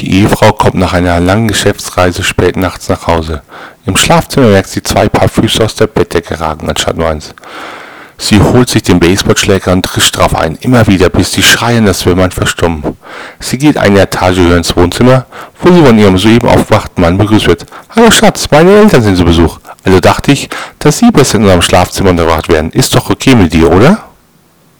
Die Ehefrau kommt nach einer langen Geschäftsreise spät nachts nach Hause. Im Schlafzimmer merkt sie zwei Paar Füße aus der Bettdecke ragen, anstatt nur eins. Sie holt sich den Baseballschläger und trischt drauf ein, immer wieder, bis die Schreien das Wimmern verstummen. Sie geht eine Etage höher ins Wohnzimmer, wo sie von ihrem soeben aufwachten Mann begrüßt wird. Hallo Schatz, meine Eltern sind zu Besuch. Also dachte ich, dass Sie besser in unserem Schlafzimmer unterbracht werden. Ist doch okay mit dir, oder?